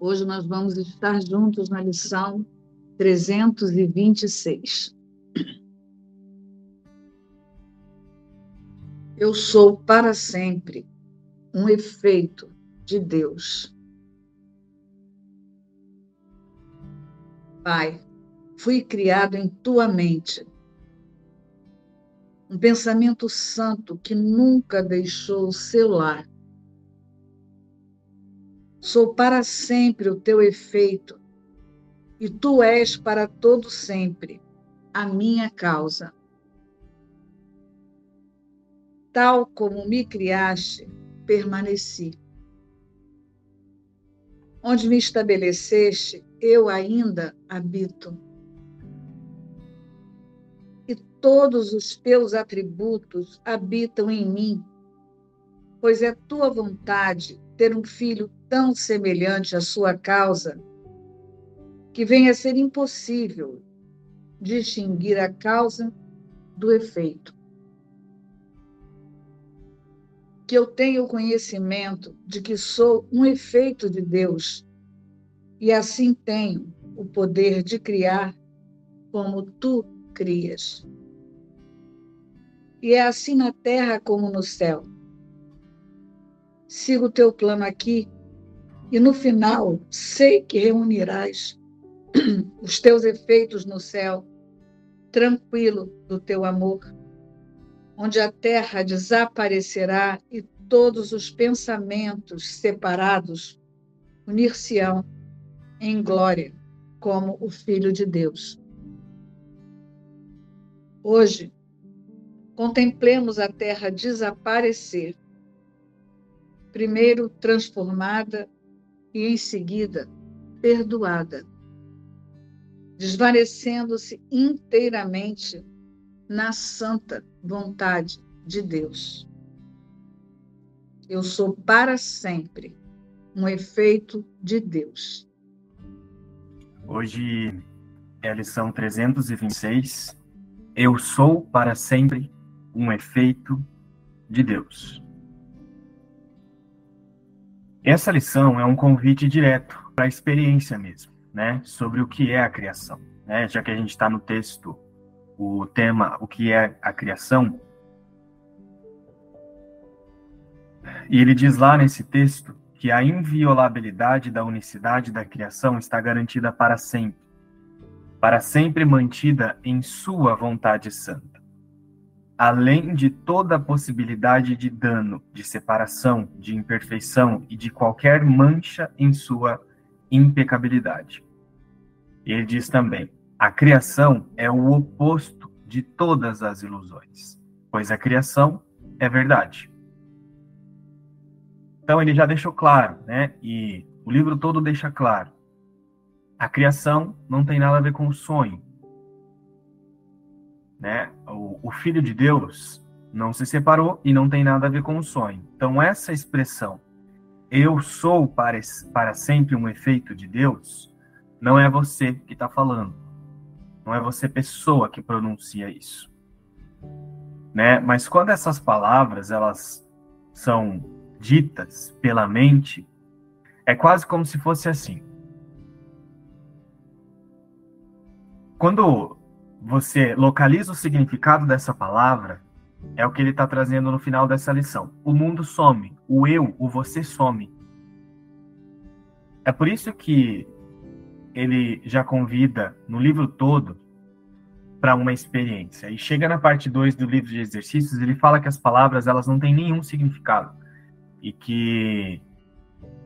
Hoje nós vamos estar juntos na lição 326. Eu sou para sempre um efeito de Deus. Pai, fui criado em tua mente. Um pensamento santo que nunca deixou o seu lar Sou para sempre o teu efeito, e tu és para todo sempre a minha causa. Tal como me criaste, permaneci. Onde me estabeleceste, eu ainda habito. E todos os teus atributos habitam em mim, pois é tua vontade ter um filho tão semelhante à sua causa que venha a ser impossível distinguir a causa do efeito. Que eu tenha o conhecimento de que sou um efeito de Deus e assim tenho o poder de criar como tu crias. E é assim na terra como no céu. Sigo o teu plano aqui e no final sei que reunirás os teus efeitos no céu, tranquilo do teu amor, onde a terra desaparecerá e todos os pensamentos separados unir-se-ão em glória como o Filho de Deus. Hoje, contemplemos a terra desaparecer, primeiro transformada e, em seguida, perdoada, desvanecendo-se inteiramente na santa vontade de Deus. Eu sou para sempre um efeito de Deus. Hoje é a lição 326. Eu sou para sempre um efeito de Deus. Essa lição é um convite direto para a experiência mesmo, né? Sobre o que é a criação, né? Já que a gente está no texto, o tema, o que é a criação. E ele diz lá nesse texto que a inviolabilidade da unicidade da criação está garantida para sempre, para sempre mantida em sua vontade santa além de toda a possibilidade de dano, de separação, de imperfeição e de qualquer mancha em sua impecabilidade. Ele diz também: a criação é o oposto de todas as ilusões, pois a criação é verdade. Então ele já deixou claro, né? E o livro todo deixa claro. A criação não tem nada a ver com o sonho, né? O, o Filho de Deus não se separou e não tem nada a ver com o sonho. Então, essa expressão, eu sou para, para sempre um efeito de Deus, não é você que está falando. Não é você, pessoa, que pronuncia isso. Né? Mas quando essas palavras elas são ditas pela mente, é quase como se fosse assim. Quando você localiza o significado dessa palavra, é o que ele está trazendo no final dessa lição. O mundo some, o eu, o você some. É por isso que ele já convida no livro todo para uma experiência. E chega na parte 2 do livro de exercícios, ele fala que as palavras elas não têm nenhum significado e que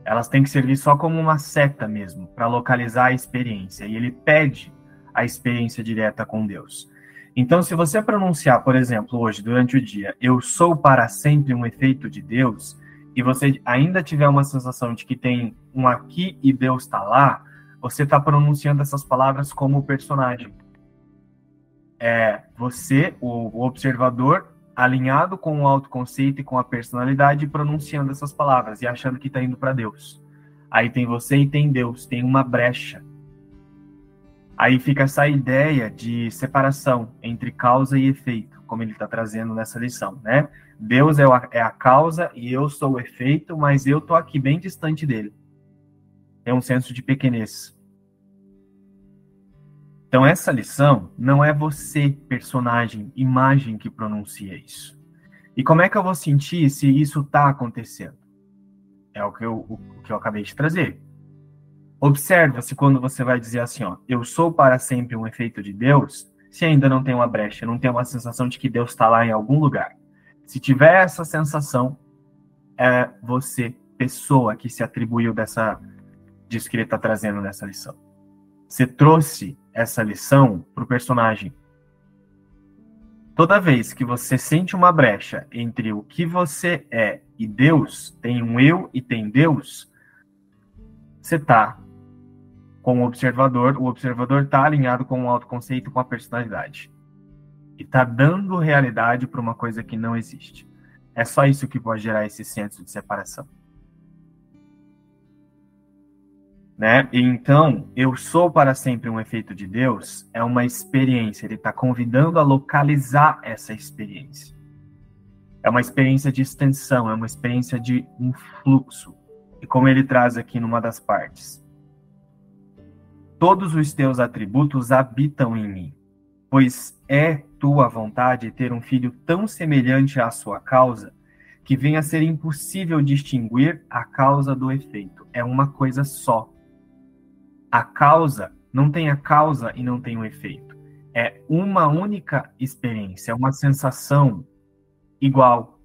elas têm que servir só como uma seta mesmo para localizar a experiência. E ele pede a experiência direta com Deus. Então, se você pronunciar, por exemplo, hoje, durante o dia, eu sou para sempre um efeito de Deus, e você ainda tiver uma sensação de que tem um aqui e Deus está lá, você está pronunciando essas palavras como personagem. É você, o observador, alinhado com o autoconceito e com a personalidade, pronunciando essas palavras e achando que está indo para Deus. Aí tem você e tem Deus, tem uma brecha Aí fica essa ideia de separação entre causa e efeito, como ele está trazendo nessa lição, né? Deus é a, é a causa e eu sou o efeito, mas eu tô aqui bem distante dele. Tem um senso de pequenez. Então, essa lição não é você, personagem, imagem, que pronuncia isso. E como é que eu vou sentir se isso está acontecendo? É o que, eu, o que eu acabei de trazer. Observa-se quando você vai dizer assim, ó, eu sou para sempre um efeito de Deus, se ainda não tem uma brecha, não tem uma sensação de que Deus está lá em algum lugar. Se tiver essa sensação, é você, pessoa, que se atribuiu dessa disso que ele está trazendo nessa lição. Você trouxe essa lição para o personagem. Toda vez que você sente uma brecha entre o que você é e Deus, tem um eu e tem Deus, você está com o observador, o observador está alinhado com o autoconceito, com a personalidade. E está dando realidade para uma coisa que não existe. É só isso que pode gerar esse senso de separação. Né? Então, eu sou para sempre um efeito de Deus é uma experiência. Ele está convidando a localizar essa experiência. É uma experiência de extensão, é uma experiência de um fluxo. E como ele traz aqui numa das partes, Todos os teus atributos habitam em mim, pois é tua vontade ter um filho tão semelhante à sua causa que venha a ser impossível distinguir a causa do efeito. É uma coisa só. A causa não tem a causa e não tem o efeito. É uma única experiência, é uma sensação igual.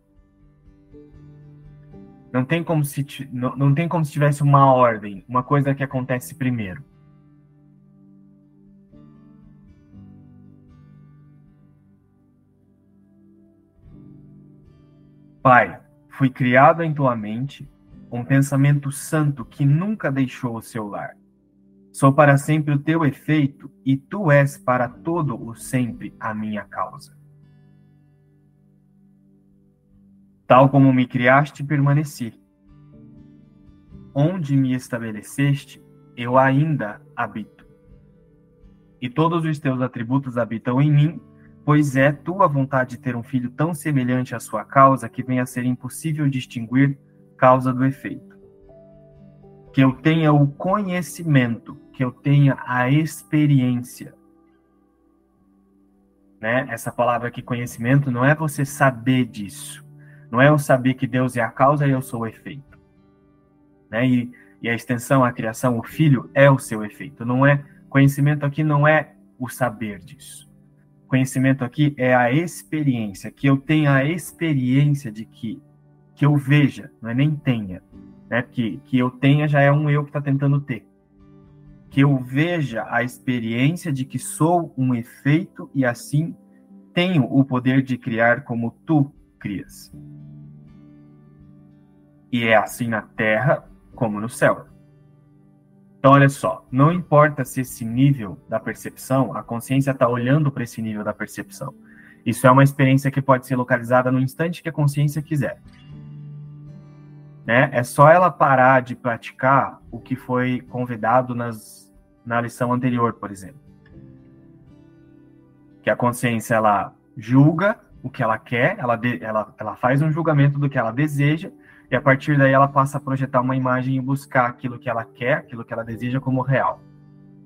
Não tem como se não, não tem como se tivesse uma ordem, uma coisa que acontece primeiro. Pai, fui criado em tua mente um pensamento santo que nunca deixou o seu lar. Sou para sempre o teu efeito e tu és para todo o sempre a minha causa. Tal como me criaste, permaneci. Onde me estabeleceste, eu ainda habito. E todos os teus atributos habitam em mim pois é tua vontade ter um filho tão semelhante à sua causa que venha a ser impossível distinguir causa do efeito. Que eu tenha o conhecimento, que eu tenha a experiência. Né? Essa palavra aqui, conhecimento, não é você saber disso. Não é eu saber que Deus é a causa e eu sou o efeito. Né? E, e a extensão, a criação, o filho é o seu efeito. Não é conhecimento aqui não é o saber disso. Conhecimento aqui é a experiência, que eu tenha a experiência de que, que eu veja, não é nem tenha, né? Que, que eu tenha já é um eu que está tentando ter. Que eu veja a experiência de que sou um efeito e assim tenho o poder de criar como tu crias. E é assim na terra como no céu. Então, olha só, não importa se esse nível da percepção, a consciência está olhando para esse nível da percepção. Isso é uma experiência que pode ser localizada no instante que a consciência quiser. Né? É só ela parar de praticar o que foi convidado nas, na lição anterior, por exemplo. Que a consciência ela julga o que ela quer, ela, de, ela, ela faz um julgamento do que ela deseja e a partir daí ela passa a projetar uma imagem e buscar aquilo que ela quer, aquilo que ela deseja como real.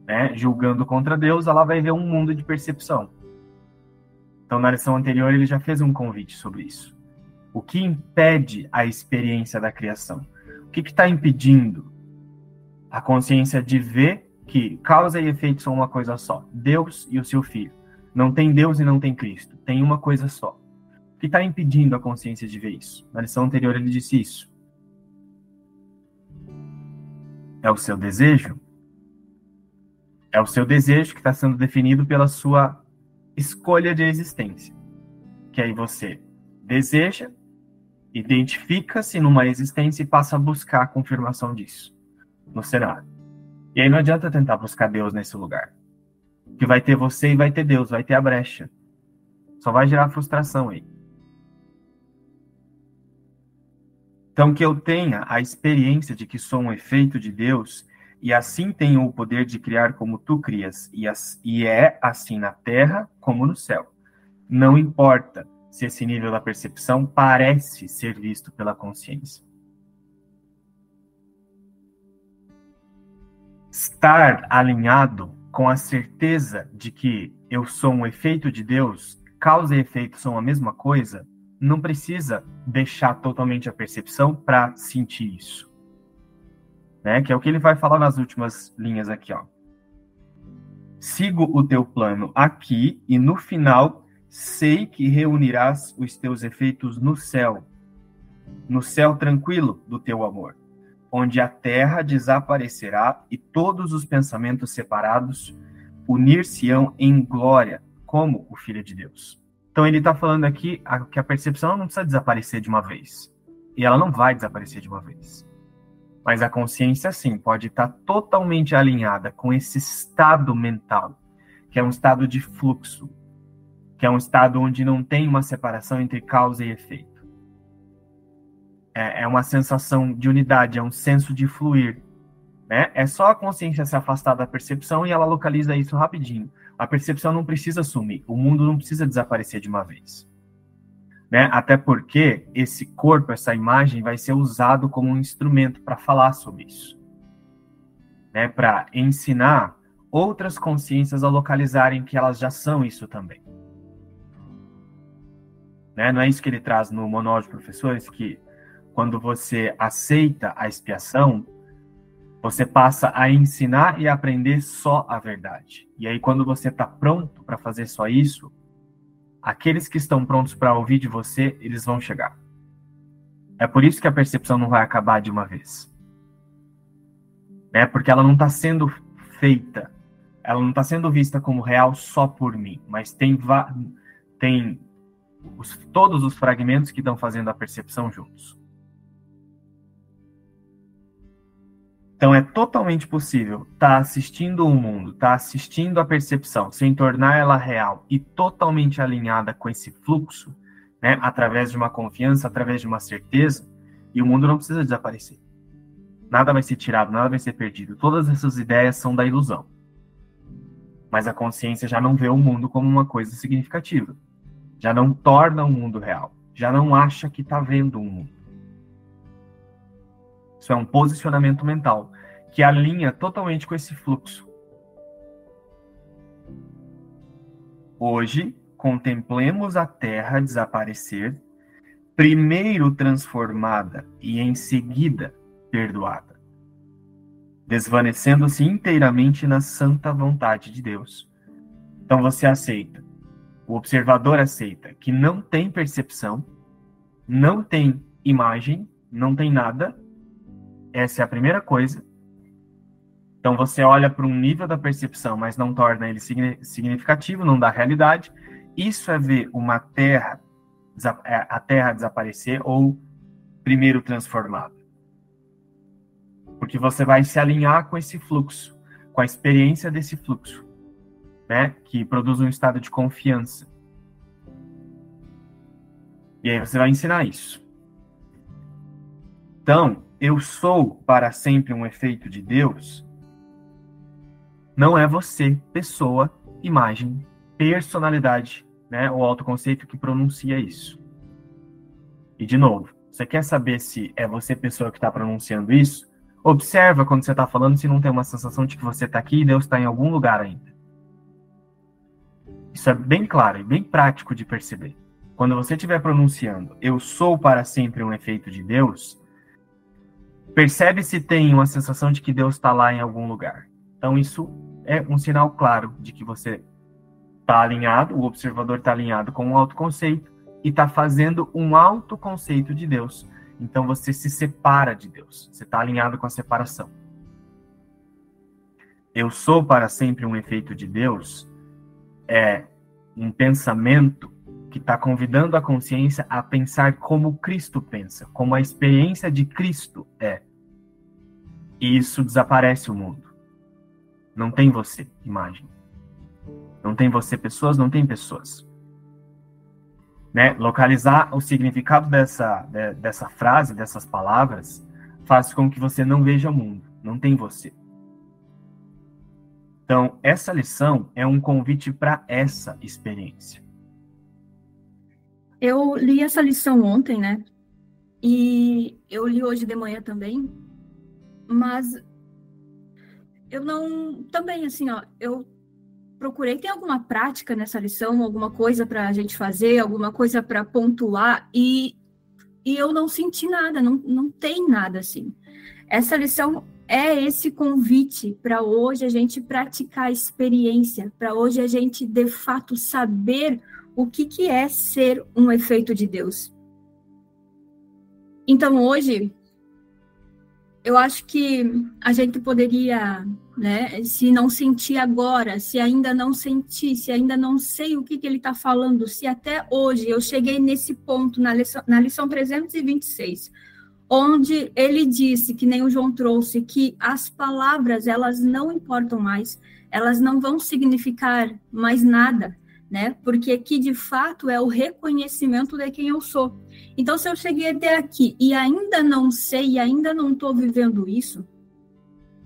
Né? Julgando contra Deus, ela vai ver um mundo de percepção. Então, na lição anterior, ele já fez um convite sobre isso. O que impede a experiência da criação? O que está impedindo a consciência de ver que causa e efeito são uma coisa só? Deus e o seu filho. Não tem Deus e não tem Cristo. Tem uma coisa só que está impedindo a consciência de ver isso? Na lição anterior ele disse isso. É o seu desejo? É o seu desejo que está sendo definido pela sua escolha de existência. Que aí você deseja, identifica-se numa existência e passa a buscar a confirmação disso no cenário. E aí não adianta tentar buscar Deus nesse lugar. Que vai ter você e vai ter Deus, vai ter a brecha. Só vai gerar frustração aí. Então, que eu tenha a experiência de que sou um efeito de Deus e assim tenho o poder de criar como tu crias, e, as, e é assim na terra como no céu. Não importa se esse nível da percepção parece ser visto pela consciência. estar alinhado com a certeza de que eu sou um efeito de Deus, causa e efeito são a mesma coisa, não precisa deixar totalmente a percepção para sentir isso. Né? Que é o que ele vai falar nas últimas linhas aqui, ó. Sigo o teu plano aqui e no final sei que reunirás os teus efeitos no céu, no céu tranquilo do teu amor onde a terra desaparecerá e todos os pensamentos separados unir-se-ão em glória, como o Filho de Deus. Então ele está falando aqui que a percepção não precisa desaparecer de uma vez. E ela não vai desaparecer de uma vez. Mas a consciência, sim, pode estar tá totalmente alinhada com esse estado mental, que é um estado de fluxo, que é um estado onde não tem uma separação entre causa e efeito é, é uma sensação de unidade, é um senso de fluir. Né? É só a consciência se afastar da percepção e ela localiza isso rapidinho. A percepção não precisa sumir, o mundo não precisa desaparecer de uma vez. Né? Até porque esse corpo, essa imagem, vai ser usado como um instrumento para falar sobre isso. Né? Para ensinar outras consciências a localizarem que elas já são isso também. Né? Não é isso que ele traz no Monólogo de Professores, que quando você aceita a expiação, você passa a ensinar e aprender só a verdade. E aí, quando você está pronto para fazer só isso, aqueles que estão prontos para ouvir de você, eles vão chegar. É por isso que a percepção não vai acabar de uma vez. É porque ela não está sendo feita, ela não está sendo vista como real só por mim, mas tem, tem os, todos os fragmentos que estão fazendo a percepção juntos. Então é totalmente possível estar tá assistindo o mundo, estar tá assistindo a percepção, sem tornar ela real e totalmente alinhada com esse fluxo, né, através de uma confiança, através de uma certeza, e o mundo não precisa desaparecer. Nada vai ser tirado, nada vai ser perdido. Todas essas ideias são da ilusão. Mas a consciência já não vê o mundo como uma coisa significativa. Já não torna o mundo real. Já não acha que está vendo o mundo. Isso é um posicionamento mental que alinha totalmente com esse fluxo. Hoje, contemplemos a Terra desaparecer, primeiro transformada e em seguida perdoada, desvanecendo-se inteiramente na santa vontade de Deus. Então você aceita, o observador aceita que não tem percepção, não tem imagem, não tem nada, essa é a primeira coisa. Então você olha para um nível da percepção, mas não torna ele significativo, não dá realidade. Isso é ver uma terra, é, a terra desaparecer ou primeiro transformada. Porque você vai se alinhar com esse fluxo, com a experiência desse fluxo, né? Que produz um estado de confiança. E aí você vai ensinar isso. Então, eu sou para sempre um efeito de Deus, não é você, pessoa, imagem, personalidade, né, o autoconceito que pronuncia isso. E de novo, você quer saber se é você, pessoa, que está pronunciando isso? Observa quando você está falando se não tem uma sensação de que você está aqui e Deus está em algum lugar ainda. Isso é bem claro e bem prático de perceber. Quando você estiver pronunciando, eu sou para sempre um efeito de Deus, percebe se tem uma sensação de que Deus está lá em algum lugar. Então, isso é um sinal claro de que você está alinhado, o observador está alinhado com um autoconceito e está fazendo um autoconceito de Deus. Então, você se separa de Deus, você está alinhado com a separação. Eu sou para sempre um efeito de Deus é um pensamento que está convidando a consciência a pensar como Cristo pensa, como a experiência de Cristo é. E isso desaparece o mundo. Não tem você, imagem. Não tem você, pessoas, não tem pessoas. Né? Localizar o significado dessa, dessa frase, dessas palavras, faz com que você não veja o mundo. Não tem você. Então, essa lição é um convite para essa experiência. Eu li essa lição ontem, né? E eu li hoje de manhã também. Mas eu não. Também, assim, ó, eu procurei. Tem alguma prática nessa lição, alguma coisa para a gente fazer, alguma coisa para pontuar, e, e eu não senti nada, não, não tem nada assim. Essa lição é esse convite para hoje a gente praticar a experiência, para hoje a gente de fato saber o que, que é ser um efeito de Deus. Então hoje eu acho que a gente poderia, né, se não sentir agora, se ainda não sentir, se ainda não sei o que, que ele está falando, se até hoje eu cheguei nesse ponto na lição, na lição 326, onde ele disse, que nem o João trouxe, que as palavras, elas não importam mais, elas não vão significar mais nada, né? Porque aqui de fato é o reconhecimento de quem eu sou. Então, se eu cheguei até aqui e ainda não sei, e ainda não estou vivendo isso,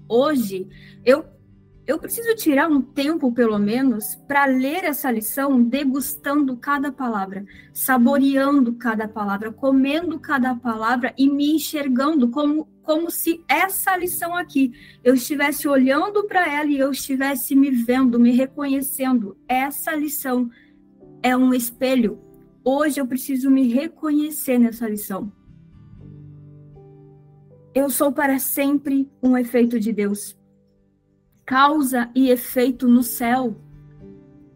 hoje eu eu preciso tirar um tempo, pelo menos, para ler essa lição, degustando cada palavra, saboreando cada palavra, comendo cada palavra e me enxergando como, como se essa lição aqui eu estivesse olhando para ela e eu estivesse me vendo, me reconhecendo. Essa lição é um espelho. Hoje eu preciso me reconhecer nessa lição. Eu sou para sempre um efeito de Deus causa e efeito no céu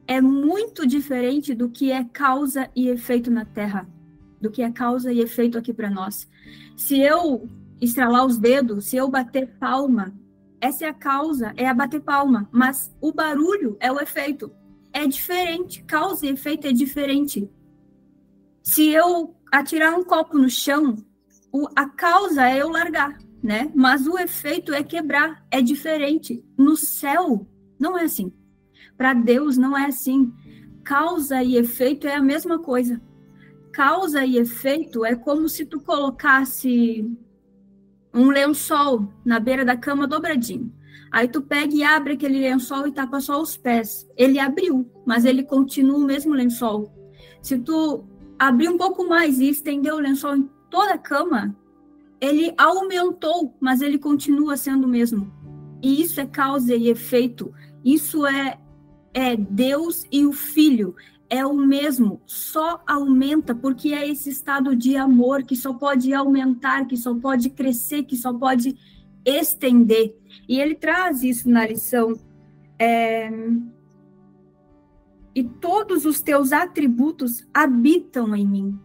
é muito diferente do que é causa e efeito na terra, do que é causa e efeito aqui para nós. Se eu estralar os dedos, se eu bater palma, essa é a causa, é a bater palma, mas o barulho é o efeito. É diferente, causa e efeito é diferente. Se eu atirar um copo no chão, a causa é eu largar né? Mas o efeito é quebrar, é diferente. No céu, não é assim. Para Deus, não é assim. Causa e efeito é a mesma coisa. Causa e efeito é como se tu colocasse um lençol na beira da cama dobradinho. Aí tu pega e abre aquele lençol e tapa só os pés. Ele abriu, mas ele continua o mesmo lençol. Se tu abrir um pouco mais e estender o lençol em toda a cama, ele aumentou, mas ele continua sendo o mesmo. E isso é causa e efeito. Isso é, é Deus e o Filho. É o mesmo, só aumenta, porque é esse estado de amor que só pode aumentar, que só pode crescer, que só pode estender. E ele traz isso na lição. É... E todos os teus atributos habitam em mim.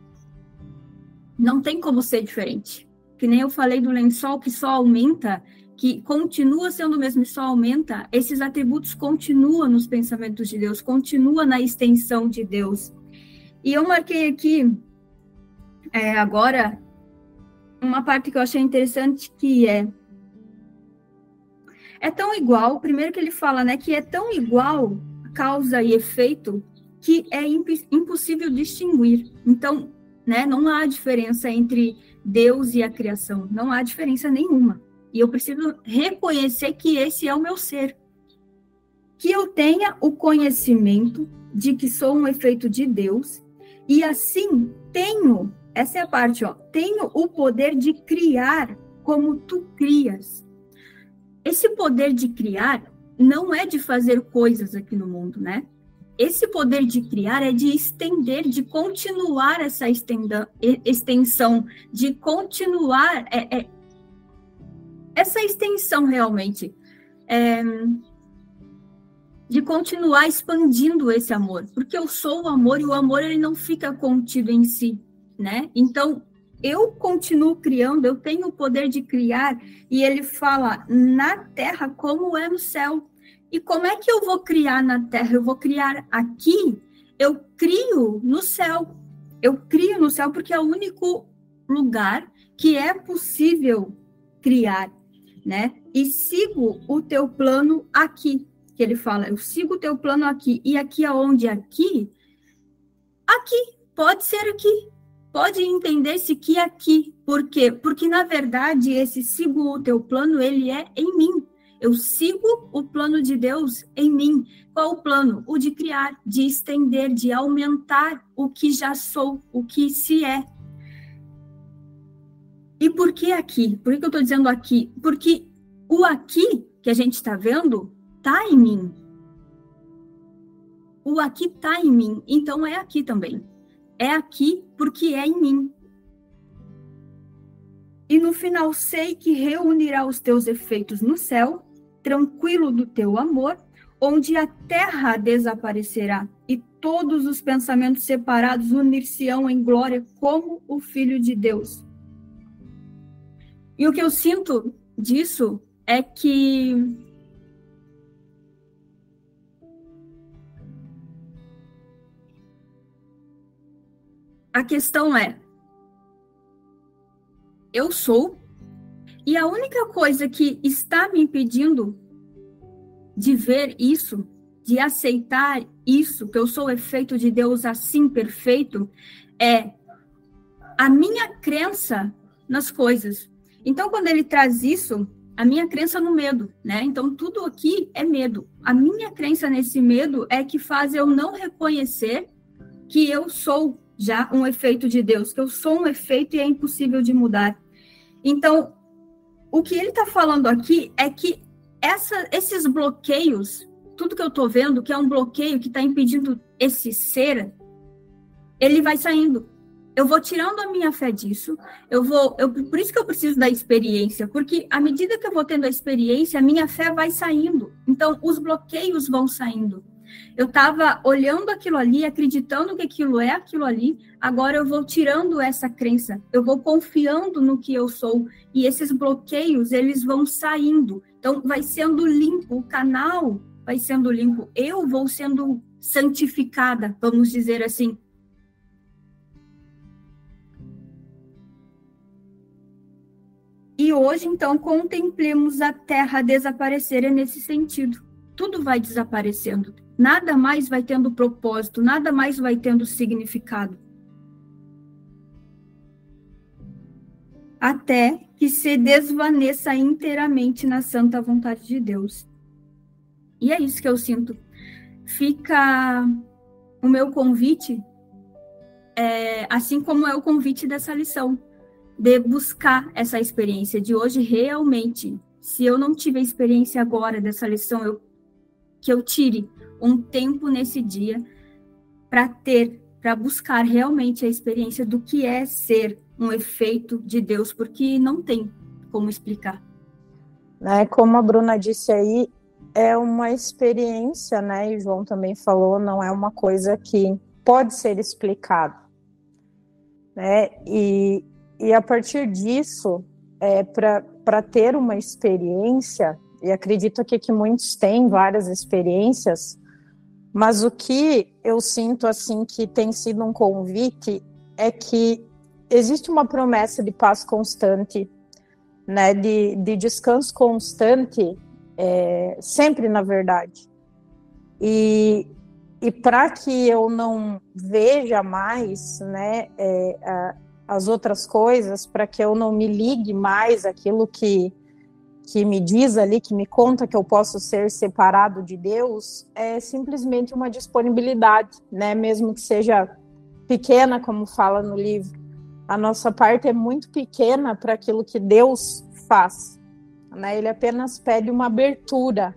Não tem como ser diferente que nem eu falei do lençol que só aumenta, que continua sendo o mesmo e só aumenta, esses atributos continuam nos pensamentos de Deus, continua na extensão de Deus. E eu marquei aqui é, agora uma parte que eu achei interessante que é é tão igual, primeiro que ele fala, né, que é tão igual causa e efeito que é impossível distinguir. Então, né, não há diferença entre Deus e a criação. Não há diferença nenhuma. E eu preciso reconhecer que esse é o meu ser. Que eu tenha o conhecimento de que sou um efeito de Deus e assim tenho, essa é a parte, ó, tenho o poder de criar como tu crias. Esse poder de criar não é de fazer coisas aqui no mundo, né? Esse poder de criar é de estender, de continuar essa estenda, extensão, de continuar é, é, essa extensão realmente, é, de continuar expandindo esse amor, porque eu sou o amor e o amor ele não fica contido em si, né? Então eu continuo criando, eu tenho o poder de criar e ele fala na terra como é no céu. E como é que eu vou criar na Terra? Eu vou criar aqui? Eu crio no céu. Eu crio no céu porque é o único lugar que é possível criar, né? E sigo o teu plano aqui, que ele fala, eu sigo o teu plano aqui. E aqui aonde? Aqui? Aqui, pode ser aqui. Pode entender-se que aqui. Por quê? Porque, na verdade, esse sigo o teu plano, ele é em mim. Eu sigo o plano de Deus em mim. Qual o plano? O de criar, de estender, de aumentar o que já sou, o que se é. E por que aqui? Por que eu estou dizendo aqui? Porque o aqui que a gente está vendo está em mim. O aqui está em mim, então é aqui também. É aqui porque é em mim. E no final sei que reunirá os teus efeitos no céu, tranquilo do teu amor, onde a terra desaparecerá e todos os pensamentos separados unir-se-ão em glória como o Filho de Deus. E o que eu sinto disso é que a questão é eu sou e a única coisa que está me impedindo de ver isso, de aceitar isso, que eu sou efeito de Deus assim perfeito, é a minha crença nas coisas. Então, quando ele traz isso, a minha crença no medo, né? Então, tudo aqui é medo. A minha crença nesse medo é que faz eu não reconhecer que eu sou já um efeito de Deus, que eu sou um efeito e é impossível de mudar. Então, o que ele está falando aqui é que essa, esses bloqueios, tudo que eu estou vendo, que é um bloqueio que está impedindo esse ser, ele vai saindo eu vou tirando a minha fé disso, eu vou, eu, por isso que eu preciso da experiência, porque à medida que eu vou tendo a experiência, a minha fé vai saindo. Então, os bloqueios vão saindo. Eu estava olhando aquilo ali, acreditando que aquilo é aquilo ali, agora eu vou tirando essa crença, eu vou confiando no que eu sou, e esses bloqueios, eles vão saindo. Então, vai sendo limpo, o canal vai sendo limpo, eu vou sendo santificada, vamos dizer assim, E hoje, então, contemplemos a Terra desaparecer é nesse sentido. Tudo vai desaparecendo. Nada mais vai tendo propósito, nada mais vai tendo significado. Até que se desvaneça inteiramente na santa vontade de Deus. E é isso que eu sinto. Fica o meu convite, é, assim como é o convite dessa lição de buscar essa experiência de hoje realmente. Se eu não tiver experiência agora dessa lição, eu, que eu tire um tempo nesse dia para ter, para buscar realmente a experiência do que é ser um efeito de Deus, porque não tem como explicar. Né, como a Bruna disse aí, é uma experiência, né? E João também falou, não é uma coisa que pode ser explicado, né? E e a partir disso, é, para ter uma experiência, e acredito aqui que muitos têm várias experiências, mas o que eu sinto assim que tem sido um convite é que existe uma promessa de paz constante, né, de, de descanso constante, é, sempre na verdade. E, e para que eu não veja mais né, é, a, as outras coisas para que eu não me ligue mais aquilo que que me diz ali, que me conta que eu posso ser separado de Deus, é simplesmente uma disponibilidade, né? Mesmo que seja pequena, como fala no livro. A nossa parte é muito pequena para aquilo que Deus faz, né? Ele apenas pede uma abertura,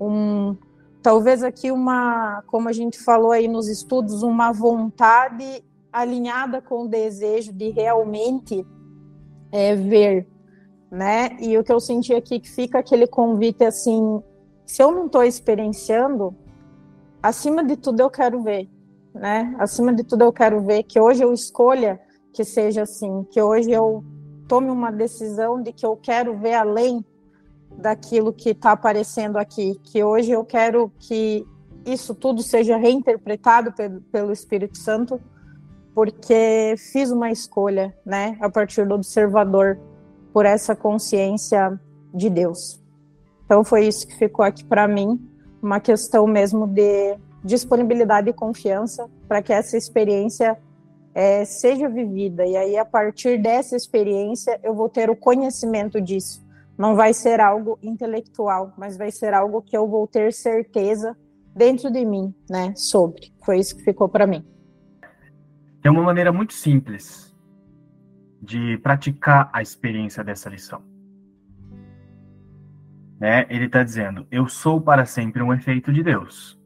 um talvez aqui uma, como a gente falou aí nos estudos, uma vontade alinhada com o desejo de realmente é, ver, né? E o que eu senti aqui que fica aquele convite assim, se eu não estou experienciando, acima de tudo eu quero ver, né? Acima de tudo eu quero ver que hoje eu escolha que seja assim, que hoje eu tome uma decisão de que eu quero ver além daquilo que está aparecendo aqui, que hoje eu quero que isso tudo seja reinterpretado pelo, pelo Espírito Santo porque fiz uma escolha, né, a partir do observador, por essa consciência de Deus. Então foi isso que ficou aqui para mim, uma questão mesmo de disponibilidade e confiança para que essa experiência é, seja vivida. E aí, a partir dessa experiência, eu vou ter o conhecimento disso. Não vai ser algo intelectual, mas vai ser algo que eu vou ter certeza dentro de mim, né, sobre. Foi isso que ficou para mim. Tem uma maneira muito simples de praticar a experiência dessa lição. né, ele está dizendo: Eu sou para sempre um efeito de Deus.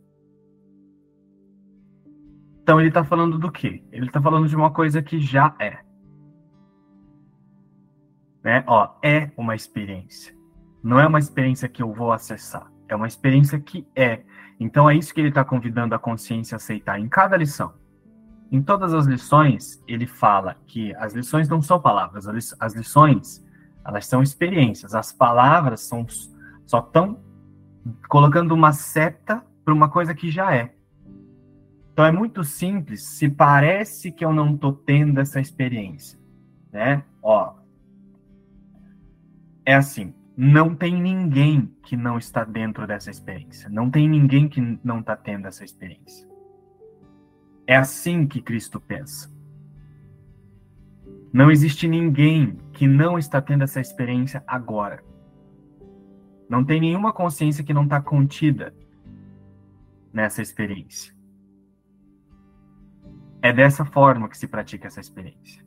Então ele está falando do quê? Ele está falando de uma coisa que já é. Né? Ó, é uma experiência. Não é uma experiência que eu vou acessar. É uma experiência que é. Então é isso que ele está convidando a consciência a aceitar em cada lição. Em todas as lições, ele fala que as lições não são palavras, as lições, elas são experiências. As palavras são só estão colocando uma seta para uma coisa que já é. Então é muito simples, se parece que eu não estou tendo essa experiência, né? Ó, é assim, não tem ninguém que não está dentro dessa experiência, não tem ninguém que não está tendo essa experiência. É assim que Cristo pensa. Não existe ninguém que não está tendo essa experiência agora. Não tem nenhuma consciência que não está contida nessa experiência. É dessa forma que se pratica essa experiência.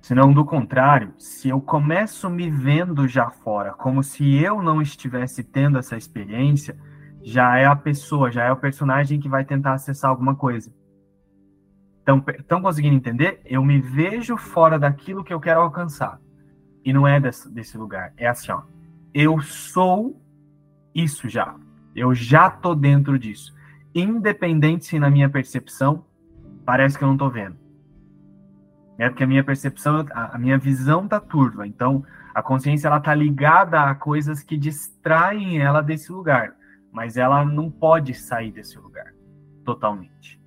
Senão, do contrário, se eu começo me vendo já fora, como se eu não estivesse tendo essa experiência, já é a pessoa, já é o personagem que vai tentar acessar alguma coisa. Estão conseguindo entender? Eu me vejo fora daquilo que eu quero alcançar. E não é desse, desse lugar. É assim, ó. Eu sou isso já. Eu já tô dentro disso. Independente se na minha percepção parece que eu não tô vendo. É porque a minha percepção, a, a minha visão tá turva. Então, a consciência ela tá ligada a coisas que distraem ela desse lugar mas ela não pode sair desse lugar totalmente.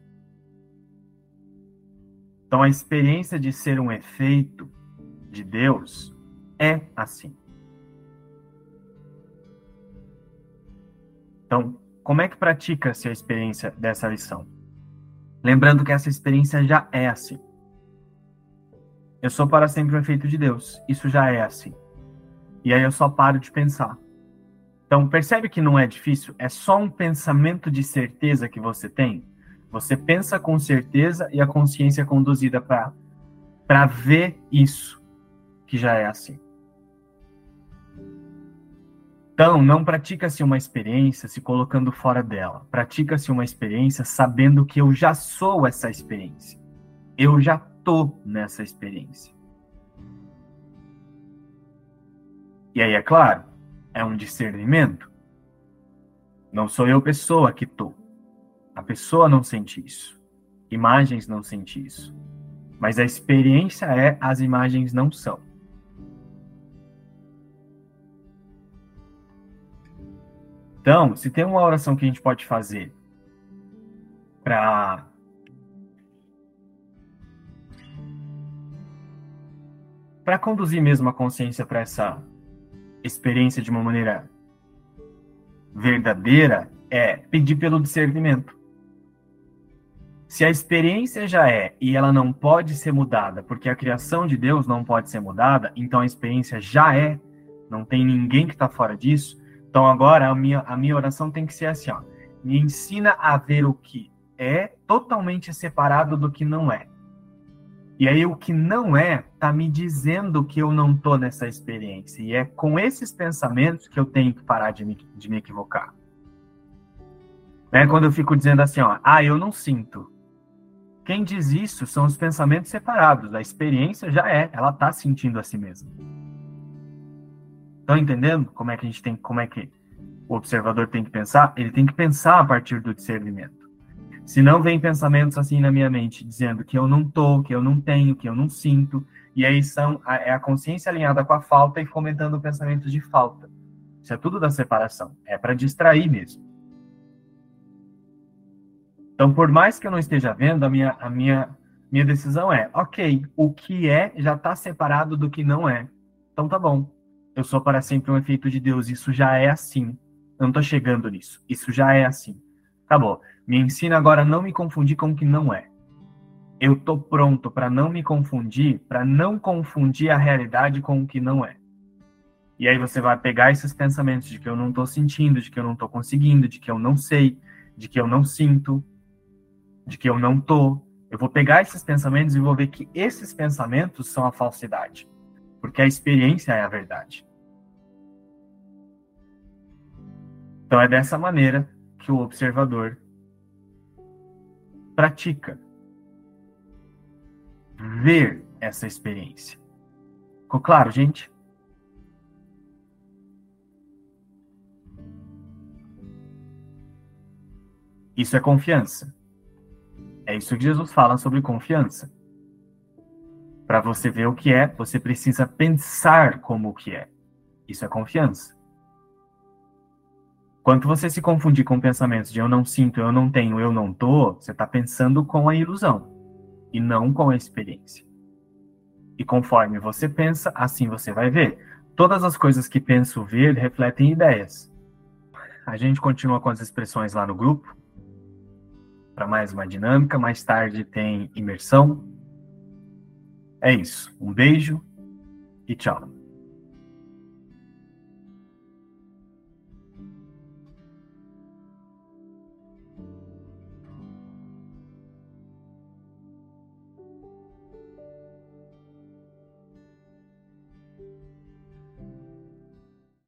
Então a experiência de ser um efeito de Deus é assim. Então, como é que pratica-se a experiência dessa lição? Lembrando que essa experiência já é assim. Eu sou para sempre um efeito de Deus. Isso já é assim. E aí eu só paro de pensar. Então, percebe que não é difícil? É só um pensamento de certeza que você tem. Você pensa com certeza e a consciência é conduzida para ver isso, que já é assim. Então, não pratica-se uma experiência se colocando fora dela. Pratica-se uma experiência sabendo que eu já sou essa experiência. Eu já tô nessa experiência. E aí, é claro, é um discernimento. Não sou eu pessoa que tô. A pessoa não sente isso. Imagens não sente isso. Mas a experiência é as imagens não são. Então, se tem uma oração que a gente pode fazer para para conduzir mesmo a consciência para essa experiência de uma maneira verdadeira é pedir pelo discernimento. Se a experiência já é e ela não pode ser mudada, porque a criação de Deus não pode ser mudada, então a experiência já é, não tem ninguém que está fora disso. Então agora a minha, a minha oração tem que ser assim: ó, me ensina a ver o que é totalmente separado do que não é. E aí o que não é tá me dizendo que eu não tô nessa experiência. E é com esses pensamentos que eu tenho que parar de me, de me equivocar. É quando eu fico dizendo assim, ó, ah, eu não sinto. Quem diz isso são os pensamentos separados. A experiência já é, ela tá sentindo a si mesma. Estão entendendo como é que a gente tem, como é que o observador tem que pensar? Ele tem que pensar a partir do discernimento. Se não vem pensamentos assim na minha mente, dizendo que eu não tô, que eu não tenho, que eu não sinto, e aí são é a consciência alinhada com a falta e fomentando pensamentos de falta. Isso é tudo da separação. É para distrair mesmo. Então, por mais que eu não esteja vendo, a minha, a minha, minha decisão é: ok, o que é já está separado do que não é. Então tá bom. Eu sou para sempre um efeito de Deus. Isso já é assim. Eu não estou chegando nisso. Isso já é assim. Acabou. Me ensina agora a não me confundir com o que não é. Eu tô pronto para não me confundir, para não confundir a realidade com o que não é. E aí você vai pegar esses pensamentos de que eu não tô sentindo, de que eu não tô conseguindo, de que eu não sei, de que eu não sinto, de que eu não tô. Eu vou pegar esses pensamentos e vou ver que esses pensamentos são a falsidade, porque a experiência é a verdade. Então é dessa maneira que o observador pratica ver essa experiência. Ficou claro, gente? Isso é confiança. É isso que Jesus fala sobre confiança. Para você ver o que é, você precisa pensar como o que é. Isso é confiança. Quando você se confundir com pensamentos de eu não sinto, eu não tenho, eu não tô, você está pensando com a ilusão e não com a experiência. E conforme você pensa, assim você vai ver. Todas as coisas que penso ver refletem ideias. A gente continua com as expressões lá no grupo para mais uma dinâmica. Mais tarde tem imersão. É isso. Um beijo e tchau.